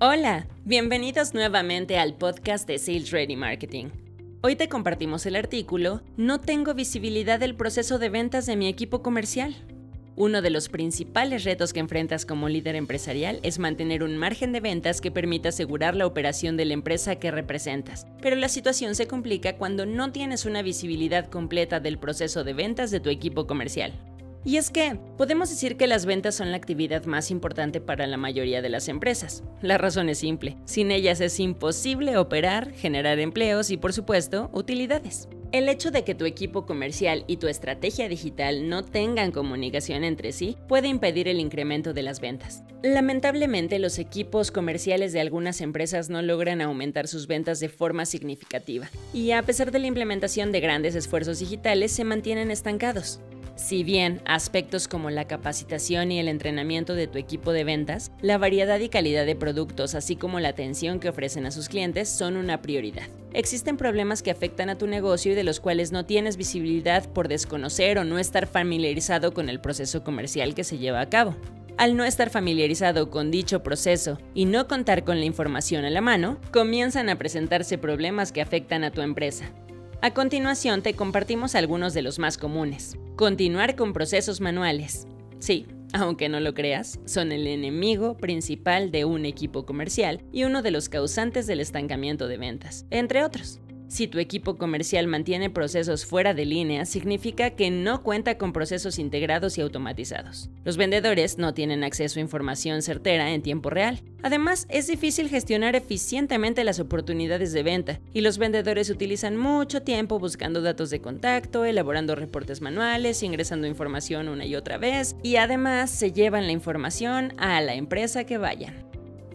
Hola, bienvenidos nuevamente al podcast de Sales Ready Marketing. Hoy te compartimos el artículo No tengo visibilidad del proceso de ventas de mi equipo comercial. Uno de los principales retos que enfrentas como líder empresarial es mantener un margen de ventas que permita asegurar la operación de la empresa que representas. Pero la situación se complica cuando no tienes una visibilidad completa del proceso de ventas de tu equipo comercial. Y es que podemos decir que las ventas son la actividad más importante para la mayoría de las empresas. La razón es simple, sin ellas es imposible operar, generar empleos y por supuesto utilidades. El hecho de que tu equipo comercial y tu estrategia digital no tengan comunicación entre sí puede impedir el incremento de las ventas. Lamentablemente, los equipos comerciales de algunas empresas no logran aumentar sus ventas de forma significativa, y a pesar de la implementación de grandes esfuerzos digitales, se mantienen estancados. Si bien aspectos como la capacitación y el entrenamiento de tu equipo de ventas, la variedad y calidad de productos, así como la atención que ofrecen a sus clientes, son una prioridad. Existen problemas que afectan a tu negocio y de los cuales no tienes visibilidad por desconocer o no estar familiarizado con el proceso comercial que se lleva a cabo. Al no estar familiarizado con dicho proceso y no contar con la información a la mano, comienzan a presentarse problemas que afectan a tu empresa. A continuación te compartimos algunos de los más comunes. Continuar con procesos manuales. Sí, aunque no lo creas, son el enemigo principal de un equipo comercial y uno de los causantes del estancamiento de ventas, entre otros. Si tu equipo comercial mantiene procesos fuera de línea, significa que no cuenta con procesos integrados y automatizados. Los vendedores no tienen acceso a información certera en tiempo real. Además, es difícil gestionar eficientemente las oportunidades de venta y los vendedores utilizan mucho tiempo buscando datos de contacto, elaborando reportes manuales, ingresando información una y otra vez y además se llevan la información a la empresa que vayan.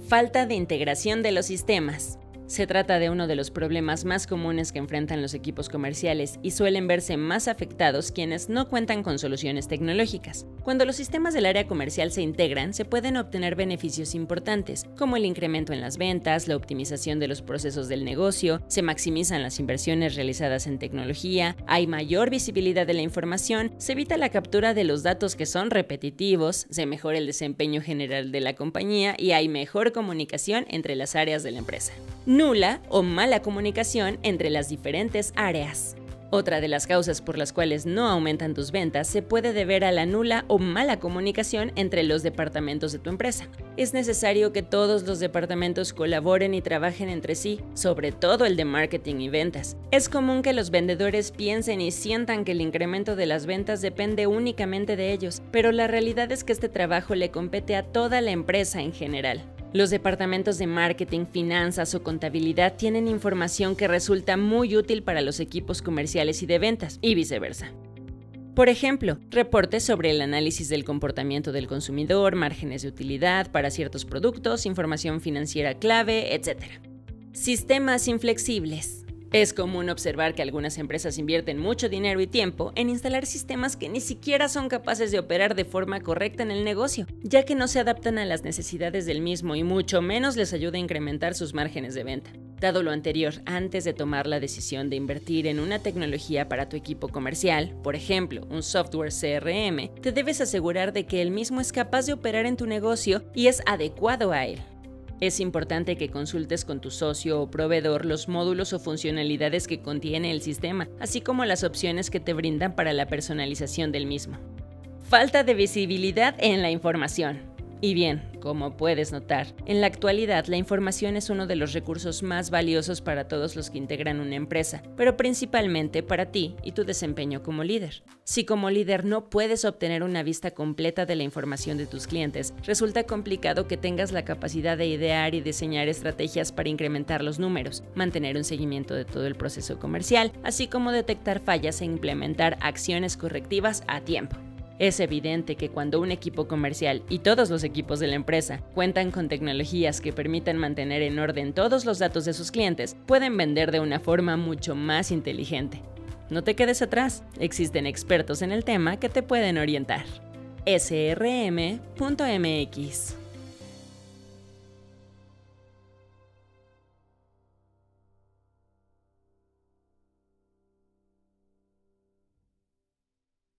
Falta de integración de los sistemas. Se trata de uno de los problemas más comunes que enfrentan los equipos comerciales y suelen verse más afectados quienes no cuentan con soluciones tecnológicas. Cuando los sistemas del área comercial se integran, se pueden obtener beneficios importantes, como el incremento en las ventas, la optimización de los procesos del negocio, se maximizan las inversiones realizadas en tecnología, hay mayor visibilidad de la información, se evita la captura de los datos que son repetitivos, se mejora el desempeño general de la compañía y hay mejor comunicación entre las áreas de la empresa nula o mala comunicación entre las diferentes áreas. Otra de las causas por las cuales no aumentan tus ventas se puede deber a la nula o mala comunicación entre los departamentos de tu empresa. Es necesario que todos los departamentos colaboren y trabajen entre sí, sobre todo el de marketing y ventas. Es común que los vendedores piensen y sientan que el incremento de las ventas depende únicamente de ellos, pero la realidad es que este trabajo le compete a toda la empresa en general. Los departamentos de marketing, finanzas o contabilidad tienen información que resulta muy útil para los equipos comerciales y de ventas, y viceversa. Por ejemplo, reportes sobre el análisis del comportamiento del consumidor, márgenes de utilidad para ciertos productos, información financiera clave, etc. Sistemas inflexibles. Es común observar que algunas empresas invierten mucho dinero y tiempo en instalar sistemas que ni siquiera son capaces de operar de forma correcta en el negocio, ya que no se adaptan a las necesidades del mismo y mucho menos les ayuda a incrementar sus márgenes de venta. Dado lo anterior, antes de tomar la decisión de invertir en una tecnología para tu equipo comercial, por ejemplo, un software CRM, te debes asegurar de que el mismo es capaz de operar en tu negocio y es adecuado a él. Es importante que consultes con tu socio o proveedor los módulos o funcionalidades que contiene el sistema, así como las opciones que te brindan para la personalización del mismo. Falta de visibilidad en la información. Y bien, como puedes notar, en la actualidad la información es uno de los recursos más valiosos para todos los que integran una empresa, pero principalmente para ti y tu desempeño como líder. Si como líder no puedes obtener una vista completa de la información de tus clientes, resulta complicado que tengas la capacidad de idear y diseñar estrategias para incrementar los números, mantener un seguimiento de todo el proceso comercial, así como detectar fallas e implementar acciones correctivas a tiempo. Es evidente que cuando un equipo comercial y todos los equipos de la empresa cuentan con tecnologías que permitan mantener en orden todos los datos de sus clientes, pueden vender de una forma mucho más inteligente. No te quedes atrás, existen expertos en el tema que te pueden orientar. srm.mx